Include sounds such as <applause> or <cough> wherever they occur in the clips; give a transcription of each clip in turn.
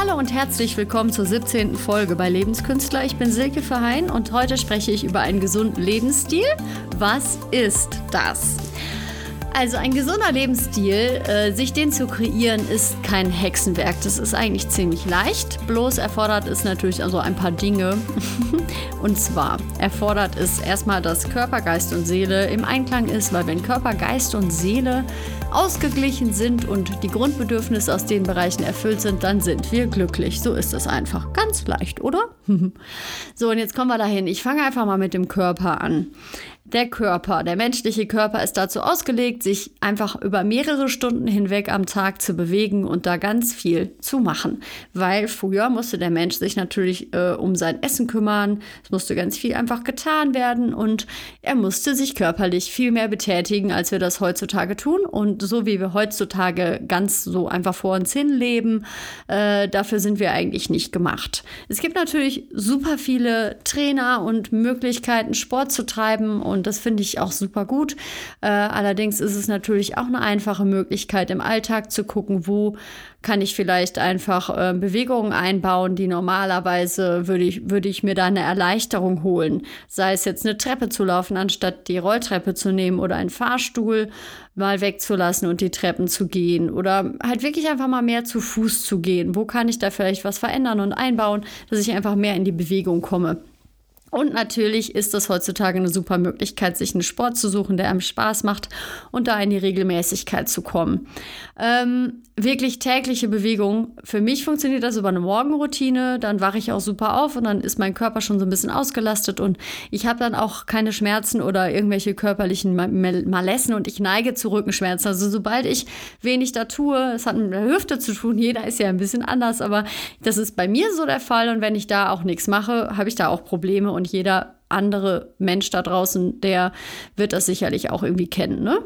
Hallo und herzlich willkommen zur 17. Folge bei Lebenskünstler. Ich bin Silke Verheyen und heute spreche ich über einen gesunden Lebensstil. Was ist das? Also ein gesunder Lebensstil, äh, sich den zu kreieren, ist kein Hexenwerk. Das ist eigentlich ziemlich leicht. Bloß erfordert es natürlich also ein paar Dinge. <laughs> und zwar erfordert es erstmal, dass Körper, Geist und Seele im Einklang ist, weil wenn Körper, Geist und Seele ausgeglichen sind und die Grundbedürfnisse aus den Bereichen erfüllt sind, dann sind wir glücklich. So ist es einfach. Ganz leicht, oder? <laughs> so, und jetzt kommen wir dahin. Ich fange einfach mal mit dem Körper an. Der Körper, der menschliche Körper ist dazu ausgelegt, sich einfach über mehrere Stunden hinweg am Tag zu bewegen und da ganz viel zu machen. Weil früher musste der Mensch sich natürlich äh, um sein Essen kümmern, es musste ganz viel einfach getan werden und er musste sich körperlich viel mehr betätigen, als wir das heutzutage tun. Und so wie wir heutzutage ganz so einfach vor uns hin leben, äh, dafür sind wir eigentlich nicht gemacht. Es gibt natürlich super viele Trainer und Möglichkeiten, Sport zu treiben und das finde ich auch super gut. Äh, allerdings ist es natürlich auch eine einfache Möglichkeit im Alltag zu gucken, wo kann ich vielleicht einfach äh, Bewegungen einbauen, die normalerweise würde ich, würde ich mir da eine Erleichterung holen. Sei es jetzt eine Treppe zu laufen, anstatt die Rolltreppe zu nehmen oder einen Fahrstuhl mal wegzulassen und die Treppen zu gehen oder halt wirklich einfach mal mehr zu Fuß zu gehen. Wo kann ich da vielleicht was verändern und einbauen, dass ich einfach mehr in die Bewegung komme? Und natürlich ist das heutzutage eine super Möglichkeit, sich einen Sport zu suchen, der einem Spaß macht und da in die Regelmäßigkeit zu kommen. Ähm, wirklich tägliche Bewegung. Für mich funktioniert das über eine Morgenroutine. Dann wache ich auch super auf und dann ist mein Körper schon so ein bisschen ausgelastet und ich habe dann auch keine Schmerzen oder irgendwelche körperlichen Malessen und ich neige zu Rückenschmerzen. Also sobald ich wenig da tue, es hat mit der Hüfte zu tun, jeder ist ja ein bisschen anders, aber das ist bei mir so der Fall und wenn ich da auch nichts mache, habe ich da auch Probleme und jeder andere Mensch da draußen, der wird das sicherlich auch irgendwie kennen. Ne?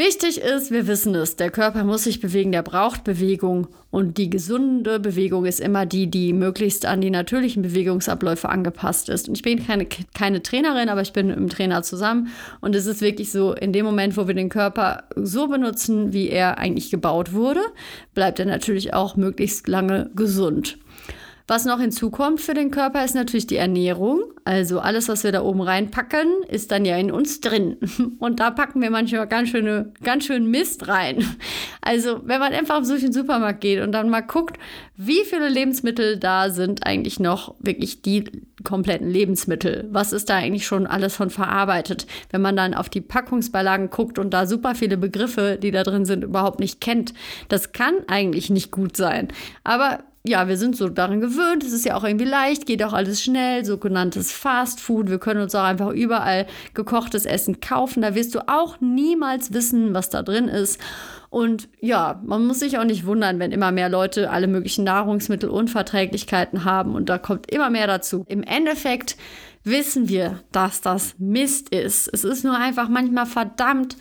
Wichtig ist, wir wissen es, der Körper muss sich bewegen, der braucht Bewegung und die gesunde Bewegung ist immer die, die möglichst an die natürlichen Bewegungsabläufe angepasst ist. Und ich bin keine, keine Trainerin, aber ich bin mit dem Trainer zusammen und es ist wirklich so, in dem Moment, wo wir den Körper so benutzen, wie er eigentlich gebaut wurde, bleibt er natürlich auch möglichst lange gesund. Was noch hinzukommt für den Körper ist natürlich die Ernährung. Also alles, was wir da oben reinpacken, ist dann ja in uns drin. <laughs> Und da packen wir manchmal ganz, schöne, ganz schön Mist rein. Also wenn man einfach durch den Supermarkt geht und dann mal guckt, wie viele Lebensmittel da sind eigentlich noch wirklich die kompletten Lebensmittel. Was ist da eigentlich schon alles von verarbeitet? Wenn man dann auf die Packungsbeilagen guckt und da super viele Begriffe, die da drin sind, überhaupt nicht kennt, das kann eigentlich nicht gut sein. Aber ja, wir sind so daran gewöhnt, es ist ja auch irgendwie leicht, geht auch alles schnell, sogenanntes Fast Food. Wir können uns auch einfach überall gekochtes Essen kaufen. Da wirst du auch niemals wissen, was da drin ist. Und ja, man muss sich auch nicht wundern, wenn immer mehr Leute alle möglichen Nahrungsmittelunverträglichkeiten haben und da kommt immer mehr dazu. Im Endeffekt wissen wir, dass das Mist ist. Es ist nur einfach manchmal verdammt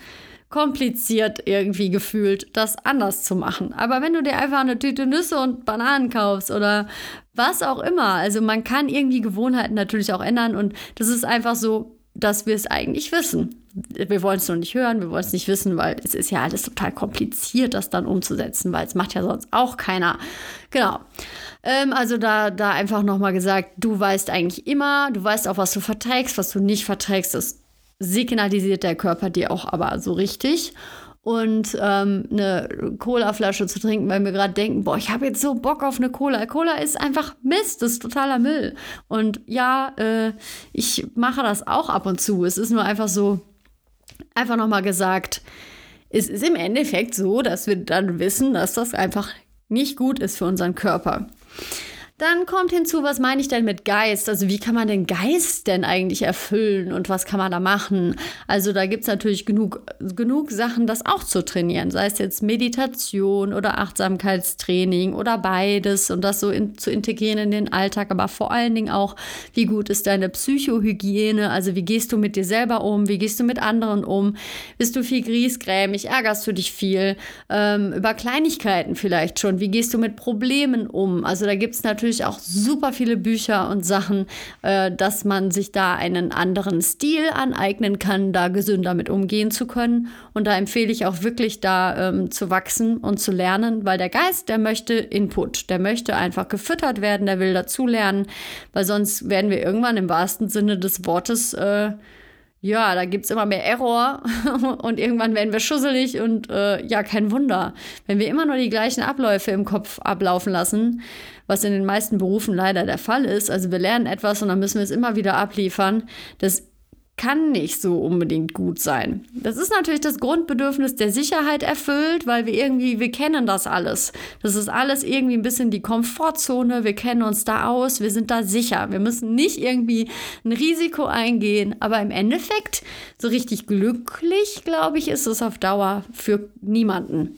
kompliziert irgendwie gefühlt, das anders zu machen. Aber wenn du dir einfach eine Tüte Nüsse und Bananen kaufst oder was auch immer, also man kann irgendwie Gewohnheiten natürlich auch ändern und das ist einfach so, dass wir es eigentlich wissen. Wir wollen es nur nicht hören, wir wollen es nicht wissen, weil es ist ja alles total kompliziert, das dann umzusetzen, weil es macht ja sonst auch keiner. Genau. Ähm, also da, da einfach nochmal gesagt, du weißt eigentlich immer, du weißt auch, was du verträgst, was du nicht verträgst, das signalisiert der Körper dir auch aber so richtig. Und ähm, eine Colaflasche zu trinken, weil wir gerade denken, boah, ich habe jetzt so Bock auf eine Cola. Cola ist einfach Mist, das ist totaler Müll. Und ja, äh, ich mache das auch ab und zu. Es ist nur einfach so, einfach nochmal gesagt, es ist im Endeffekt so, dass wir dann wissen, dass das einfach nicht gut ist für unseren Körper. Dann kommt hinzu, was meine ich denn mit Geist? Also wie kann man den Geist denn eigentlich erfüllen und was kann man da machen? Also da gibt es natürlich genug, genug Sachen, das auch zu trainieren, sei es jetzt Meditation oder Achtsamkeitstraining oder beides und das so in, zu integrieren in den Alltag, aber vor allen Dingen auch, wie gut ist deine Psychohygiene? Also wie gehst du mit dir selber um? Wie gehst du mit anderen um? Bist du viel griesgrämig? Ärgerst du dich viel? Ähm, über Kleinigkeiten vielleicht schon? Wie gehst du mit Problemen um? Also da gibt es natürlich natürlich auch super viele Bücher und Sachen, äh, dass man sich da einen anderen Stil aneignen kann, da gesünder mit umgehen zu können. Und da empfehle ich auch wirklich da ähm, zu wachsen und zu lernen, weil der Geist, der möchte Input, der möchte einfach gefüttert werden, der will dazulernen, weil sonst werden wir irgendwann im wahrsten Sinne des Wortes äh, ja, da gibt es immer mehr Error <laughs> und irgendwann werden wir schusselig und äh, ja, kein Wunder. Wenn wir immer nur die gleichen Abläufe im Kopf ablaufen lassen, was in den meisten Berufen leider der Fall ist, also wir lernen etwas und dann müssen wir es immer wieder abliefern, das kann nicht so unbedingt gut sein. Das ist natürlich das Grundbedürfnis der Sicherheit erfüllt, weil wir irgendwie, wir kennen das alles. Das ist alles irgendwie ein bisschen die Komfortzone, wir kennen uns da aus, wir sind da sicher. Wir müssen nicht irgendwie ein Risiko eingehen, aber im Endeffekt, so richtig glücklich, glaube ich, ist es auf Dauer für niemanden.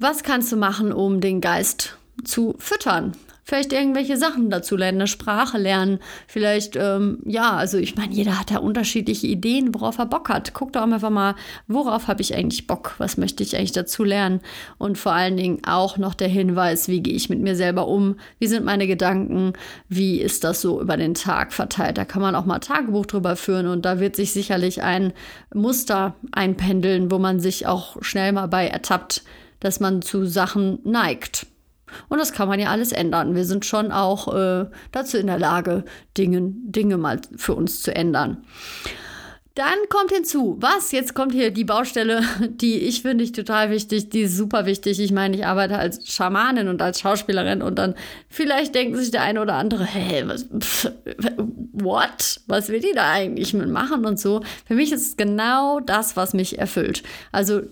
Was kannst du machen, um den Geist zu füttern? vielleicht irgendwelche Sachen dazu lernen, eine Sprache lernen. Vielleicht, ähm, ja, also ich meine, jeder hat ja unterschiedliche Ideen, worauf er Bock hat. Guck doch einfach mal, worauf habe ich eigentlich Bock? Was möchte ich eigentlich dazu lernen? Und vor allen Dingen auch noch der Hinweis, wie gehe ich mit mir selber um? Wie sind meine Gedanken? Wie ist das so über den Tag verteilt? Da kann man auch mal Tagebuch drüber führen und da wird sich sicherlich ein Muster einpendeln, wo man sich auch schnell mal bei ertappt, dass man zu Sachen neigt. Und das kann man ja alles ändern. Wir sind schon auch äh, dazu in der Lage, Dinge, Dinge mal für uns zu ändern. Dann kommt hinzu, was? Jetzt kommt hier die Baustelle, <laughs> die ich finde ich total wichtig, die ist super wichtig. Ich meine, ich arbeite als Schamanin und als Schauspielerin und dann vielleicht denkt sich der eine oder andere, hä, was, pff, what? Was will die da eigentlich mitmachen und so? Für mich ist es genau das, was mich erfüllt. Also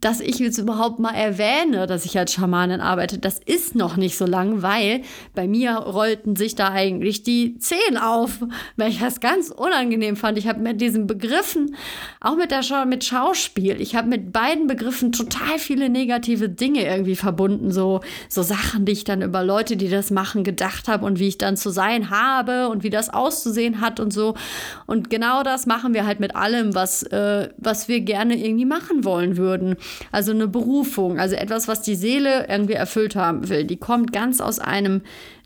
dass ich jetzt überhaupt mal erwähne, dass ich als Schamanin arbeite, das ist noch nicht so lang, weil bei mir rollten sich da eigentlich die Zehen auf, weil ich das ganz unangenehm fand. Ich habe mit diesen Begriffen, auch mit der Schau mit Schauspiel, ich habe mit beiden Begriffen total viele negative Dinge irgendwie verbunden, so so Sachen, die ich dann über Leute, die das machen, gedacht habe und wie ich dann zu sein habe und wie das auszusehen hat und so. Und genau das machen wir halt mit allem, was äh, was wir gerne irgendwie machen wollen würden. Also eine Berufung, also etwas, was die Seele irgendwie erfüllt haben will. Die kommt ganz aus einem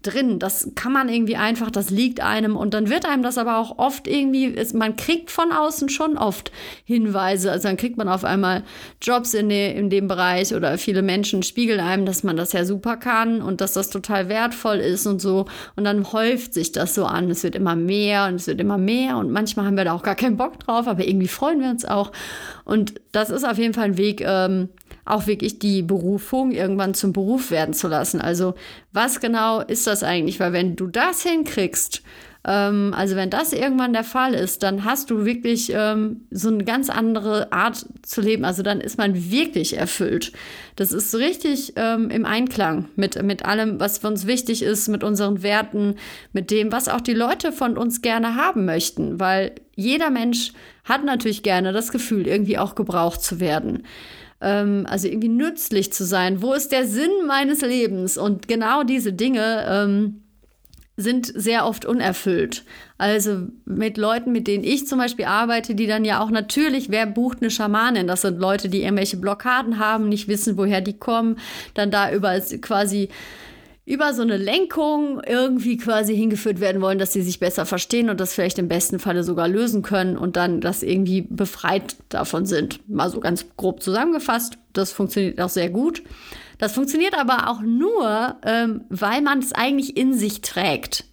drin. Das kann man irgendwie einfach, das liegt einem und dann wird einem das aber auch oft irgendwie, ist, man kriegt von außen schon oft Hinweise. Also dann kriegt man auf einmal Jobs in, de, in dem Bereich oder viele Menschen spiegeln einem, dass man das ja super kann und dass das total wertvoll ist und so. Und dann häuft sich das so an. Es wird immer mehr und es wird immer mehr und manchmal haben wir da auch gar keinen Bock drauf, aber irgendwie freuen wir uns auch. Und das ist auf jeden Fall ein Weg, ähm, auch wirklich die Berufung irgendwann zum Beruf werden zu lassen. Also was genau ist das eigentlich? Weil wenn du das hinkriegst, ähm, also wenn das irgendwann der Fall ist, dann hast du wirklich ähm, so eine ganz andere Art zu leben. Also dann ist man wirklich erfüllt. Das ist so richtig ähm, im Einklang mit, mit allem, was für uns wichtig ist, mit unseren Werten, mit dem, was auch die Leute von uns gerne haben möchten. Weil jeder Mensch hat natürlich gerne das Gefühl, irgendwie auch gebraucht zu werden ähm, also irgendwie nützlich zu sein. Wo ist der Sinn meines Lebens? Und genau diese Dinge ähm, sind sehr oft unerfüllt. Also mit Leuten, mit denen ich zum Beispiel arbeite, die dann ja auch natürlich, wer bucht eine Schamanin? Das sind Leute, die irgendwelche Blockaden haben, nicht wissen, woher die kommen, dann da über quasi über so eine Lenkung irgendwie quasi hingeführt werden wollen, dass sie sich besser verstehen und das vielleicht im besten Falle sogar lösen können und dann das irgendwie befreit davon sind. Mal so ganz grob zusammengefasst. Das funktioniert auch sehr gut. Das funktioniert aber auch nur, ähm, weil man es eigentlich in sich trägt.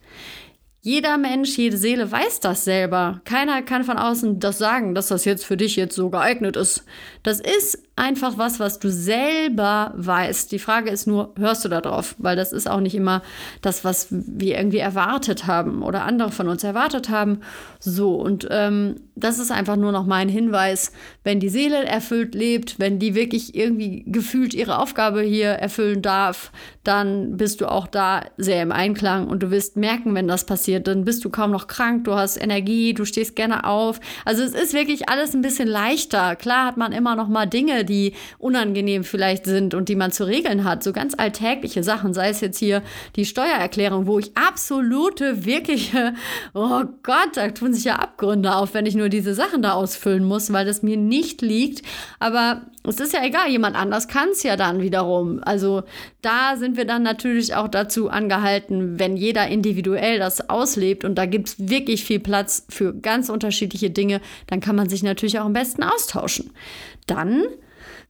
Jeder Mensch, jede Seele weiß das selber. Keiner kann von außen das sagen, dass das jetzt für dich jetzt so geeignet ist. Das ist einfach was, was du selber weißt. Die Frage ist nur, hörst du da drauf? Weil das ist auch nicht immer das, was wir irgendwie erwartet haben oder andere von uns erwartet haben. So, und ähm, das ist einfach nur noch mein Hinweis, wenn die Seele erfüllt lebt, wenn die wirklich irgendwie gefühlt ihre Aufgabe hier erfüllen darf, dann bist du auch da sehr im Einklang und du wirst merken, wenn das passiert, dann bist du kaum noch krank, du hast Energie, du stehst gerne auf. Also es ist wirklich alles ein bisschen leichter. Klar hat man immer noch mal Dinge, die unangenehm vielleicht sind und die man zu regeln hat, so ganz alltägliche Sachen, sei es jetzt hier die Steuererklärung, wo ich absolute, wirkliche, <laughs> oh Gott, da tun sich ja Abgründe auf, wenn ich nur diese Sachen da ausfüllen muss, weil das mir nicht liegt. Aber es ist ja egal, jemand anders kann es ja dann wiederum. Also da sind wir dann natürlich auch dazu angehalten, wenn jeder individuell das auslebt und da gibt es wirklich viel Platz für ganz unterschiedliche Dinge, dann kann man sich natürlich auch am besten austauschen. Dann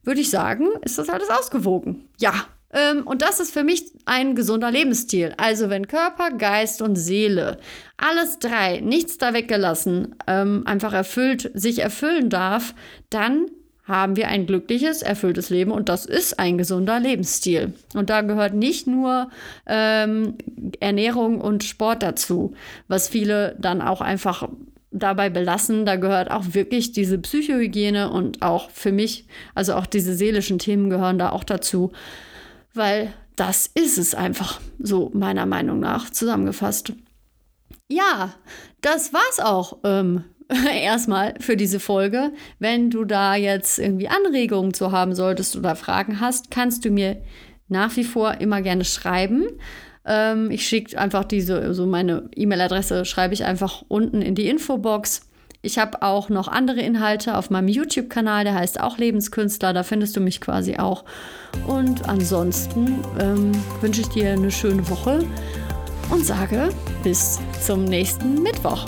würde ich sagen, ist das alles ausgewogen. Ja, ähm, und das ist für mich ein gesunder Lebensstil. Also wenn Körper, Geist und Seele, alles drei, nichts da weggelassen, ähm, einfach erfüllt, sich erfüllen darf, dann haben wir ein glückliches, erfülltes Leben und das ist ein gesunder Lebensstil. Und da gehört nicht nur ähm, Ernährung und Sport dazu, was viele dann auch einfach dabei belassen. Da gehört auch wirklich diese Psychohygiene und auch für mich, also auch diese seelischen Themen gehören da auch dazu weil das ist es einfach, so meiner Meinung nach zusammengefasst. Ja, das war's auch ähm, <laughs> erstmal für diese Folge. Wenn du da jetzt irgendwie Anregungen zu haben solltest oder Fragen hast, kannst du mir nach wie vor immer gerne schreiben. Ähm, ich schicke einfach diese, so meine E-Mail-Adresse schreibe ich einfach unten in die Infobox. Ich habe auch noch andere Inhalte auf meinem YouTube-Kanal, der heißt auch Lebenskünstler. Da findest du mich quasi auch. Und ansonsten ähm, wünsche ich dir eine schöne Woche und sage bis zum nächsten Mittwoch.